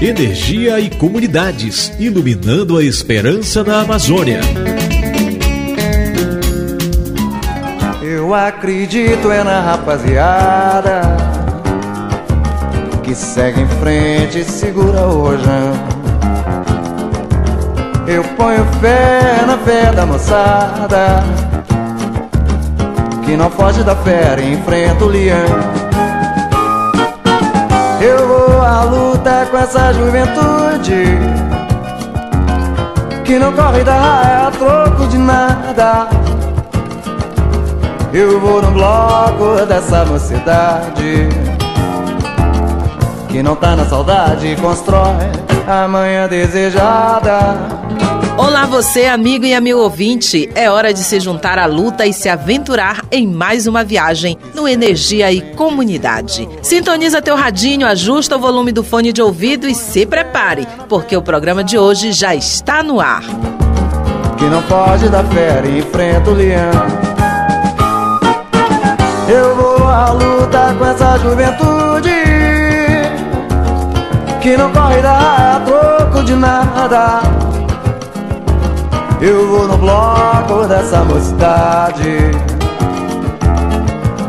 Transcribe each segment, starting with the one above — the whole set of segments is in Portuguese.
Energia e comunidades, iluminando a esperança na Amazônia. Eu acredito é na rapaziada que segue em frente e segura o rojão. Eu ponho fé na fé da moçada que não foge da fera e enfrenta o leão. Eu vou à luta com essa juventude Que não corre da raia a troco de nada. Eu vou no bloco dessa mocidade Que não tá na saudade constrói a manhã desejada Olá você, amigo e amigo ouvinte. É hora de se juntar à luta e se aventurar em mais uma viagem no Energia e Comunidade. Sintoniza teu radinho, ajusta o volume do fone de ouvido e se prepare, porque o programa de hoje já está no ar. Que não pode dar fé e enfrenta o leão. Eu vou à luta com essa juventude que não corre da troco de nada. Eu vou no bloco dessa mocidade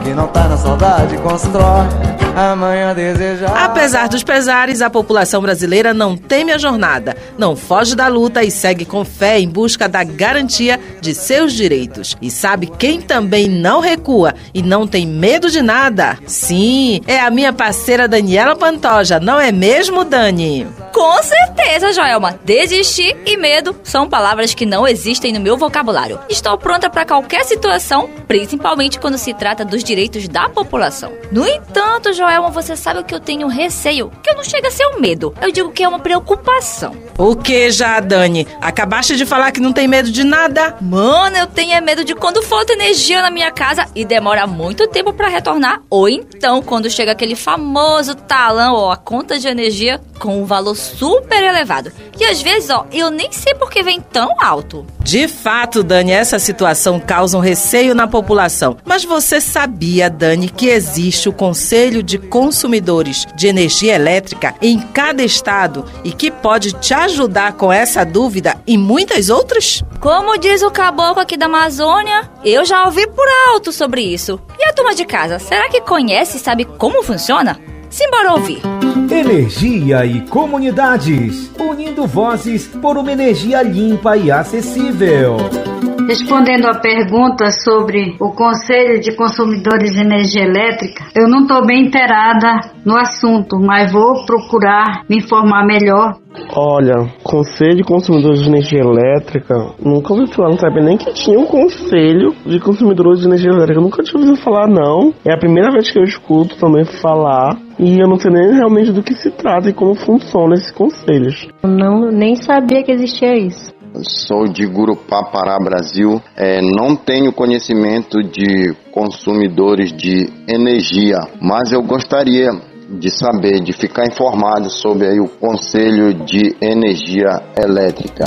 Que não tá na saudade, constrói amanhã desejar. Apesar dos pesares, a população brasileira não teme a jornada, não foge da luta e segue com fé em busca da garantia de seus direitos. E sabe quem também não recua e não tem medo de nada? Sim, é a minha parceira Daniela Pantoja, não é mesmo, Dani? Com certeza, Joelma. Desistir e medo são palavras que não existem no meu vocabulário. Estou pronta para qualquer situação, principalmente quando se trata dos direitos da população. No entanto, Joelma, você sabe o que eu tenho receio? Que eu não chega a ser um medo. Eu digo que é uma preocupação. O que já, Dani? Acabaste de falar que não tem medo de nada? Mano, eu tenho medo de quando falta energia na minha casa e demora muito tempo para retornar. Ou então, quando chega aquele famoso talão ou a conta de energia com um valor super elevado. E às vezes, ó, eu nem sei por que vem tão alto. De fato, Dani, essa situação causa um receio na população. Mas você sabia, Dani, que existe o Conselho de Consumidores de Energia Elétrica em cada estado e que pode te ajudar com essa dúvida e muitas outras? Como diz o caboclo aqui da Amazônia, eu já ouvi por alto sobre isso. E a turma de casa, será que conhece e sabe como funciona? Simbora ouvir. Energia e comunidades, unindo vozes por uma energia limpa e acessível. Respondendo a pergunta sobre o Conselho de Consumidores de Energia Elétrica, eu não estou bem inteirada no assunto, mas vou procurar me informar melhor. Olha, Conselho de Consumidores de Energia Elétrica, nunca ouvi falar, não sabia nem que tinha um Conselho de Consumidores de Energia Elétrica, nunca tinha ouvido falar não. É a primeira vez que eu escuto também falar e eu não sei nem realmente do que se trata e como funciona esses conselhos. Não, nem sabia que existia isso sou de Gurupá, Pará, Brasil. É, não tenho conhecimento de consumidores de energia, mas eu gostaria de saber, de ficar informado sobre aí o Conselho de Energia Elétrica.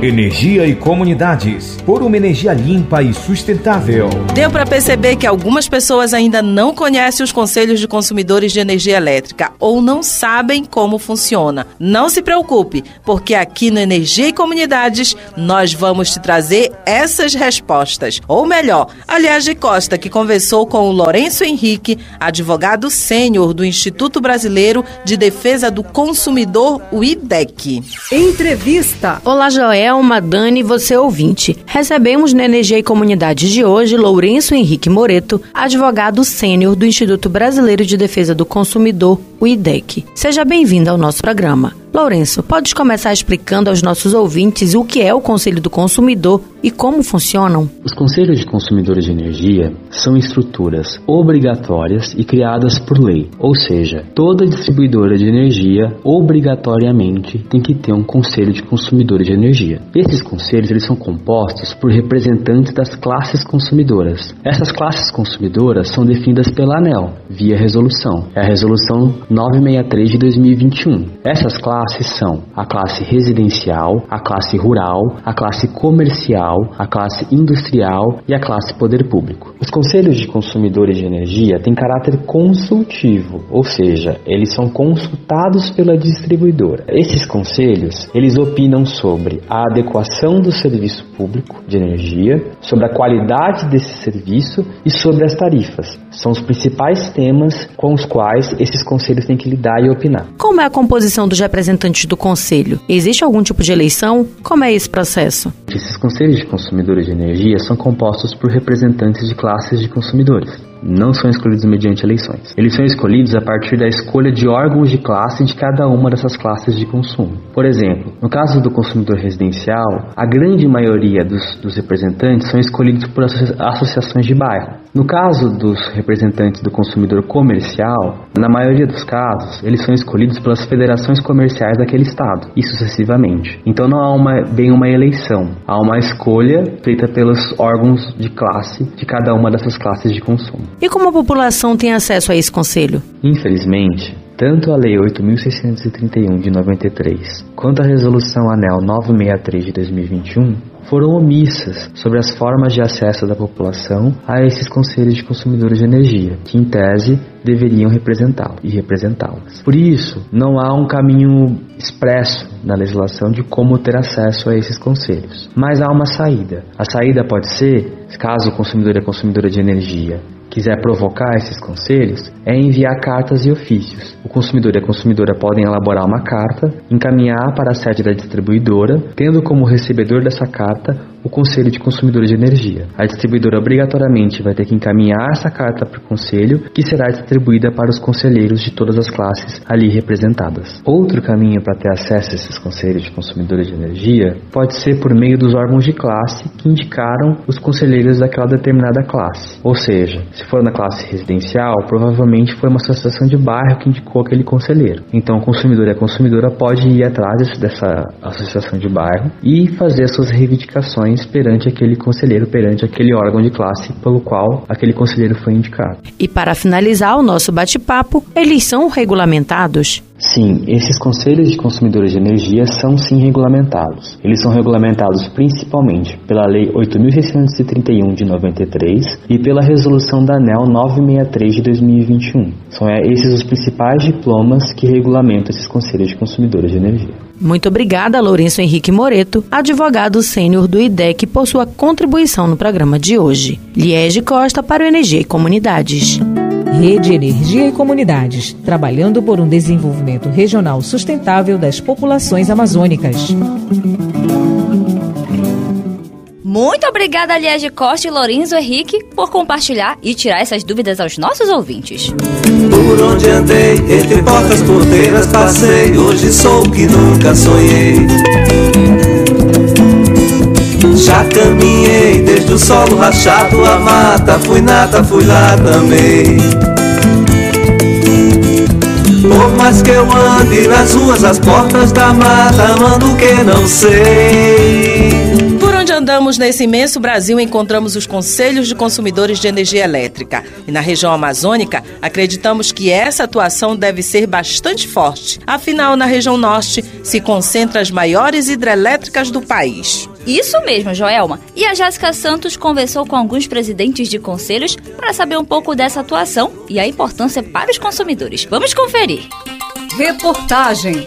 Energia e comunidades, por uma energia limpa e sustentável. Deu para perceber que algumas pessoas ainda não conhecem os conselhos de consumidores de energia elétrica ou não sabem como funciona. Não se preocupe, porque aqui no Energia e Comunidades nós vamos te trazer essas respostas. Ou melhor, aliás de Costa, que conversou com o Lourenço Henrique, advogado sênior do Instituto Brasileiro de Defesa do Consumidor, o IDEC. Entrevista. Olá, Joel. Elma, Dani e você ouvinte. Recebemos na Energia e Comunidade de hoje Lourenço Henrique Moreto, advogado sênior do Instituto Brasileiro de Defesa do Consumidor, o IDEC. Seja bem-vindo ao nosso programa. Lourenço, podes começar explicando aos nossos ouvintes o que é o Conselho do Consumidor e como funcionam? Os Conselhos de Consumidores de Energia são estruturas obrigatórias e criadas por lei, ou seja, toda distribuidora de energia obrigatoriamente tem que ter um Conselho de Consumidores de Energia. Esses conselhos eles são compostos por representantes das classes consumidoras. Essas classes consumidoras são definidas pela ANEL via resolução, é a resolução 963 de 2021. Essas classes classes são a classe residencial, a classe rural, a classe comercial, a classe industrial e a classe poder público. Os conselhos de consumidores de energia têm caráter consultivo, ou seja, eles são consultados pela distribuidora. Esses conselhos, eles opinam sobre a adequação do serviço público de energia, sobre a qualidade desse serviço e sobre as tarifas. São os principais temas com os quais esses conselhos têm que lidar e opinar. Como é a composição dos representantes do conselho? Existe algum tipo de eleição? Como é esse processo? Esses conselhos de consumidores de energia são compostos por representantes de classes de consumidores não são escolhidos mediante eleições. Eles são escolhidos a partir da escolha de órgãos de classe de cada uma dessas classes de consumo. Por exemplo, no caso do consumidor residencial, a grande maioria dos, dos representantes são escolhidos por associações de bairro. No caso dos representantes do consumidor comercial, na maioria dos casos, eles são escolhidos pelas federações comerciais daquele estado e sucessivamente. Então não há uma, bem uma eleição, há uma escolha feita pelos órgãos de classe de cada uma dessas classes de consumo. E como a população tem acesso a esse conselho? Infelizmente, tanto a Lei 8.631 de 93 quanto a Resolução ANEL 963 de 2021 foram omissas sobre as formas de acesso da população a esses conselhos de consumidores de energia, que em tese deveriam representá-lo e representá-las. Por isso, não há um caminho expresso na legislação de como ter acesso a esses conselhos. Mas há uma saída. A saída pode ser, caso o consumidor a consumidora de energia quiser provocar esses conselhos, é enviar cartas e ofícios. O consumidor e a consumidora podem elaborar uma carta, encaminhar para a sede da distribuidora, tendo como recebedor dessa carta o Conselho de Consumidores de Energia. A distribuidora obrigatoriamente vai ter que encaminhar essa carta para o Conselho, que será distribuída para os conselheiros de todas as classes ali representadas. Outro caminho para ter acesso a esses Conselhos de Consumidores de Energia pode ser por meio dos órgãos de classe que indicaram os conselheiros daquela determinada classe. Ou seja, se for na classe residencial, provavelmente foi uma associação de bairro que indicou aquele conselheiro. Então, o consumidor e a consumidora pode ir atrás dessa associação de bairro e fazer suas reivindicações perante aquele conselheiro, perante aquele órgão de classe pelo qual aquele conselheiro foi indicado. E para finalizar o nosso bate-papo, eles são regulamentados? Sim, esses conselhos de consumidores de energia são sim regulamentados. Eles são regulamentados principalmente pela Lei 8.631 de 93 e pela Resolução da ANEL 963 de 2021. São é, esses os principais diplomas que regulamentam esses conselhos de consumidores de energia. Muito obrigada, Lourenço Henrique Moreto, advogado sênior do IDEC, por sua contribuição no programa de hoje. Liege Costa para o Energia e Comunidades. Rede Energia e Comunidades, trabalhando por um desenvolvimento regional sustentável das populações amazônicas. Muito obrigada, Liege Costa e Lorenzo Henrique, por compartilhar e tirar essas dúvidas aos nossos ouvintes. Por onde andei, entre portas, porteiras passei, hoje sou o que nunca sonhei. Já caminhei desde o solo rachado a mata, fui nada, fui lá também. Por mais que eu ande nas ruas, as portas da mata, mando que não sei. Por onde andamos nesse imenso Brasil, encontramos os conselhos de consumidores de energia elétrica. E na região amazônica, acreditamos que essa atuação deve ser bastante forte. Afinal, na região norte se concentram as maiores hidrelétricas do país. Isso mesmo, Joelma. E a Jéssica Santos conversou com alguns presidentes de conselhos para saber um pouco dessa atuação e a importância para os consumidores. Vamos conferir. Reportagem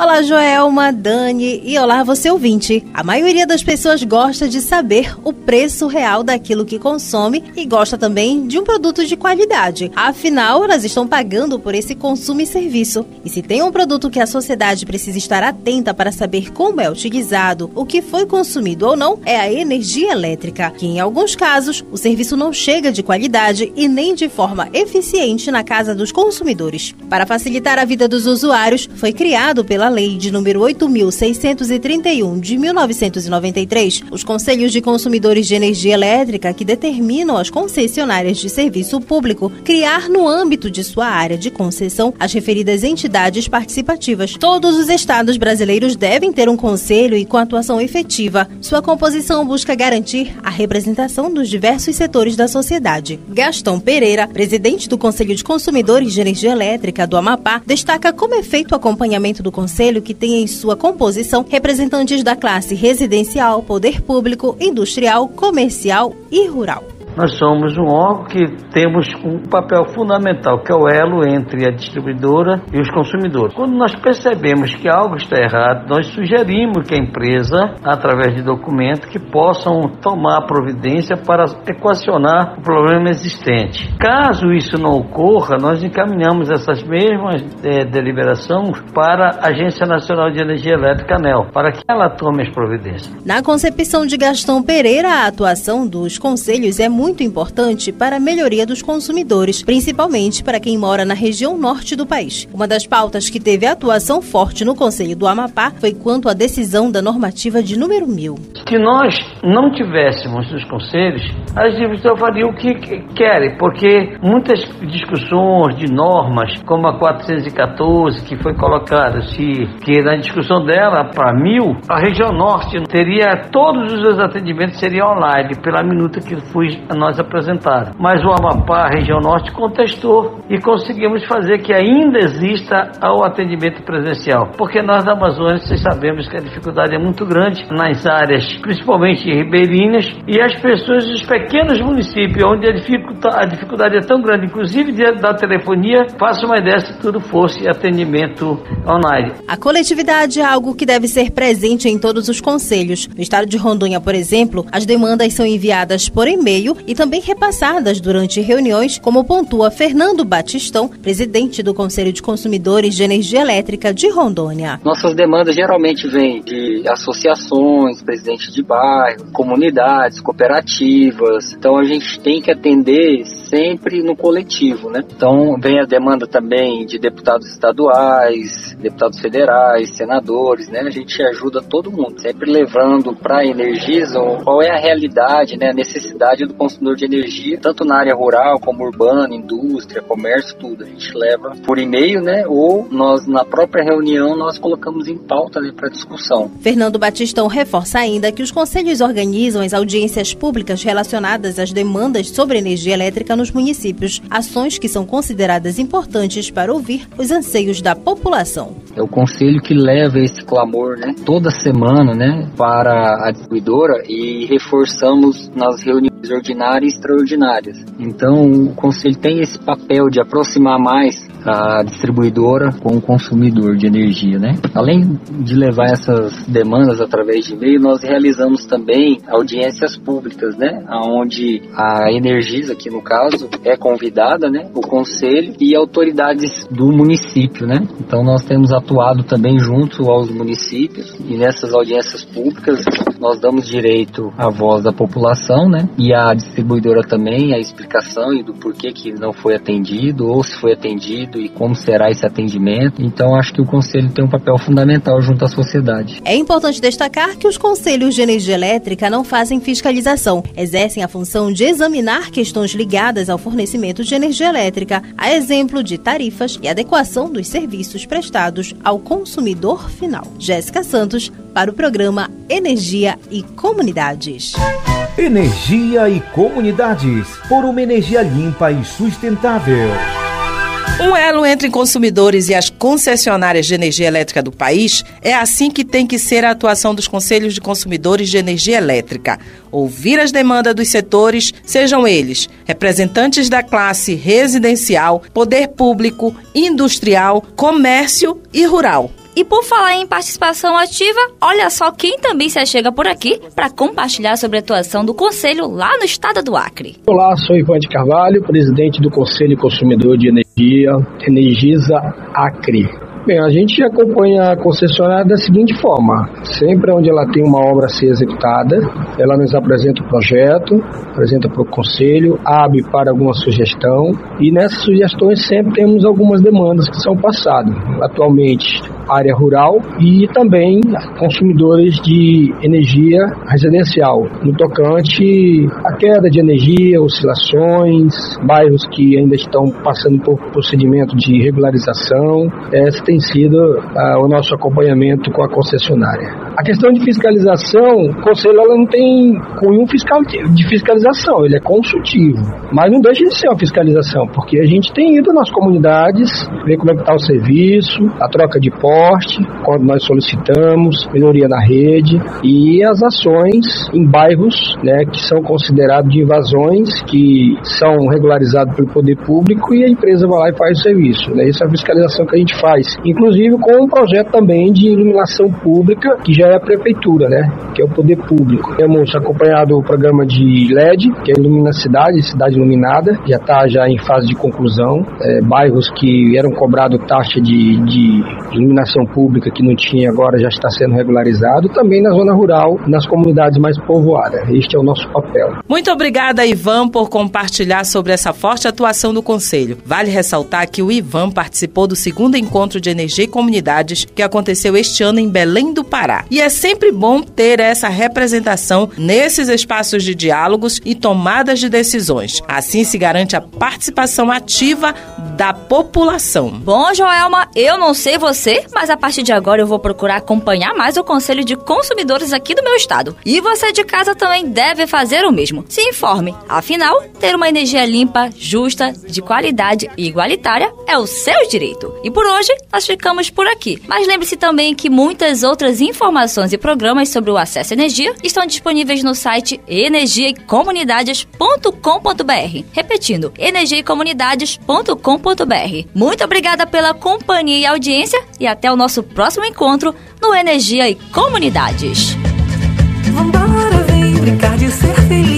Olá, Joelma, Dani e olá, você ouvinte. A maioria das pessoas gosta de saber o preço real daquilo que consome e gosta também de um produto de qualidade. Afinal, elas estão pagando por esse consumo e serviço. E se tem um produto que a sociedade precisa estar atenta para saber como é utilizado, o que foi consumido ou não, é a energia elétrica, que em alguns casos o serviço não chega de qualidade e nem de forma eficiente na casa dos consumidores. Para facilitar a vida dos usuários, foi criado pela Lei de número 8631 de 1993, os Conselhos de Consumidores de Energia Elétrica que determinam as concessionárias de serviço público criar no âmbito de sua área de concessão as referidas entidades participativas. Todos os estados brasileiros devem ter um conselho e com atuação efetiva. Sua composição busca garantir a representação dos diversos setores da sociedade. Gastão Pereira, presidente do Conselho de Consumidores de Energia Elétrica do Amapá, destaca como é feito o acompanhamento do conselho conselho que tem em sua composição representantes da classe residencial, poder público, industrial, comercial e rural nós somos um órgão que temos um papel fundamental, que é o elo entre a distribuidora e os consumidores. Quando nós percebemos que algo está errado, nós sugerimos que a empresa, através de documento, que possam tomar providência para equacionar o problema existente. Caso isso não ocorra, nós encaminhamos essas mesmas é, deliberações para a Agência Nacional de Energia Elétrica, ANEL, para que ela tome as providências. Na concepção de Gastão Pereira, a atuação dos conselhos é muito muito importante para a melhoria dos consumidores, principalmente para quem mora na região norte do país. Uma das pautas que teve atuação forte no Conselho do Amapá foi quanto à decisão da normativa de número 1000. Se nós não tivéssemos os conselhos, as distribuidoras fariam o que querem, porque muitas discussões de normas, como a 414, que foi colocada, se, que na discussão dela para mil, a região norte teria todos os atendimentos seriam online, pela minuta que fui nós apresentaram. Mas o Amapá, a região norte, contestou e conseguimos fazer que ainda exista o atendimento presencial. Porque nós da Amazônia, vocês sabemos que a dificuldade é muito grande nas áreas, principalmente ribeirinhas, e as pessoas dos pequenos municípios, onde a dificuldade, é tão grande, inclusive da telefonia, faça uma ideia se tudo fosse atendimento online. A coletividade é algo que deve ser presente em todos os conselhos. No estado de Rondônia, por exemplo, as demandas são enviadas por e-mail e também repassadas durante reuniões, como pontua Fernando Batistão, presidente do Conselho de Consumidores de Energia Elétrica de Rondônia. Nossas demandas geralmente vêm de associações, presidentes de bairro, comunidades, cooperativas. Então a gente tem que atender sempre no coletivo, né? Então vem a demanda também de deputados estaduais, deputados federais, senadores, né? A gente ajuda todo mundo, sempre levando para a Energisa qual é a realidade, né? A necessidade do consumidor de energia, tanto na área rural como urbana, indústria, comércio, tudo. A gente leva por e-mail, né? Ou nós na própria reunião nós colocamos em pauta né, para discussão. Fernando Batistão reforça ainda que os conselhos organizam as audiências públicas relacionadas às demandas sobre energia elétrica nos municípios, ações que são consideradas importantes para ouvir os anseios da população. É o conselho que leva esse clamor, né, toda semana, né, para a distribuidora e reforçamos nas reuniões ordinárias e extraordinárias. Então, o conselho tem esse papel de aproximar mais a distribuidora com o consumidor de energia, né? Além de levar essas demandas através de e-mail, nós realizamos também audiências públicas, né? Onde a Energisa, aqui no caso, é convidada, né? O conselho e autoridades do município, né? Então nós temos atuado também junto aos municípios e nessas audiências públicas nós damos direito à voz da população, né? E a distribuidora também a explicação e do porquê que não foi atendido ou se foi atendido e como será esse atendimento. Então, acho que o Conselho tem um papel fundamental junto à sociedade. É importante destacar que os Conselhos de Energia Elétrica não fazem fiscalização, exercem a função de examinar questões ligadas ao fornecimento de energia elétrica, a exemplo de tarifas e adequação dos serviços prestados ao consumidor final. Jéssica Santos, para o programa Energia e Comunidades. Energia e Comunidades, por uma energia limpa e sustentável. Um elo entre consumidores e as concessionárias de energia elétrica do país é assim que tem que ser a atuação dos conselhos de consumidores de energia elétrica. Ouvir as demandas dos setores, sejam eles representantes da classe residencial, poder público, industrial, comércio e rural. E por falar em participação ativa, olha só quem também se achega por aqui para compartilhar sobre a atuação do Conselho lá no estado do Acre. Olá, sou Ivan de Carvalho, presidente do Conselho Consumidor de Energia, Energisa Acre. Bem, a gente acompanha a concessionária da seguinte forma: sempre onde ela tem uma obra a ser executada, ela nos apresenta o projeto, apresenta para o conselho, abre para alguma sugestão e nessas sugestões sempre temos algumas demandas que são passadas. Atualmente, área rural e também consumidores de energia residencial, no tocante à queda de energia, oscilações, bairros que ainda estão passando por procedimento de regularização. Esse tem sido uh, o nosso acompanhamento com a concessionária. A questão de fiscalização, o conselho ela não tem cunho fiscal de fiscalização, ele é consultivo, mas não deixa de ser uma fiscalização, porque a gente tem ido nas comunidades, ver como é que está o serviço, a troca de porte, quando nós solicitamos, melhoria na rede e as ações em bairros, né, que são considerados de invasões, que são regularizados pelo poder público e a empresa vai lá e faz o serviço. Né? Essa é a fiscalização que a gente faz, inclusive com um projeto também de iluminação pública, que já é a prefeitura, né, que é o poder público. Temos acompanhado o programa de LED, que é Ilumina Cidade, Cidade Iluminada, já está já em fase de conclusão. É, bairros que eram cobrados taxa de, de iluminação pública que não tinha agora já está sendo regularizado. Também na zona rural, nas comunidades mais povoadas. Este é o nosso papel. Muito obrigada, Ivan, por compartilhar sobre essa forte atuação do Conselho. Vale ressaltar que o Ivan participou do segundo encontro de energia e comunidades que aconteceu este ano em Belém do Pará. E é sempre bom ter essa representação nesses espaços de diálogos e tomadas de decisões. Assim se garante a participação ativa da população. Bom, Joelma, eu não sei você, mas a partir de agora eu vou procurar acompanhar mais o Conselho de Consumidores aqui do meu estado. E você de casa também deve fazer o mesmo. Se informe. Afinal, ter uma energia limpa, justa, de qualidade e igualitária é o seu direito. E por hoje, nós ficamos por aqui. Mas lembre-se também que muitas outras informações e programas sobre o acesso à energia estão disponíveis no site energiaecomunidades.com.br. Repetindo, energiaecomunidades.com.br. Muito obrigada pela companhia e audiência e até o nosso próximo encontro no Energia e Comunidades. Vambora, vem brincar de ser feliz,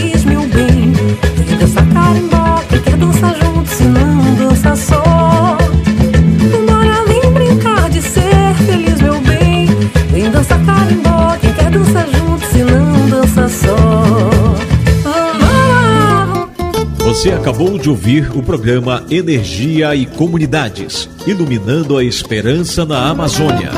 Você acabou de ouvir o programa Energia e Comunidades, iluminando a esperança na Amazônia.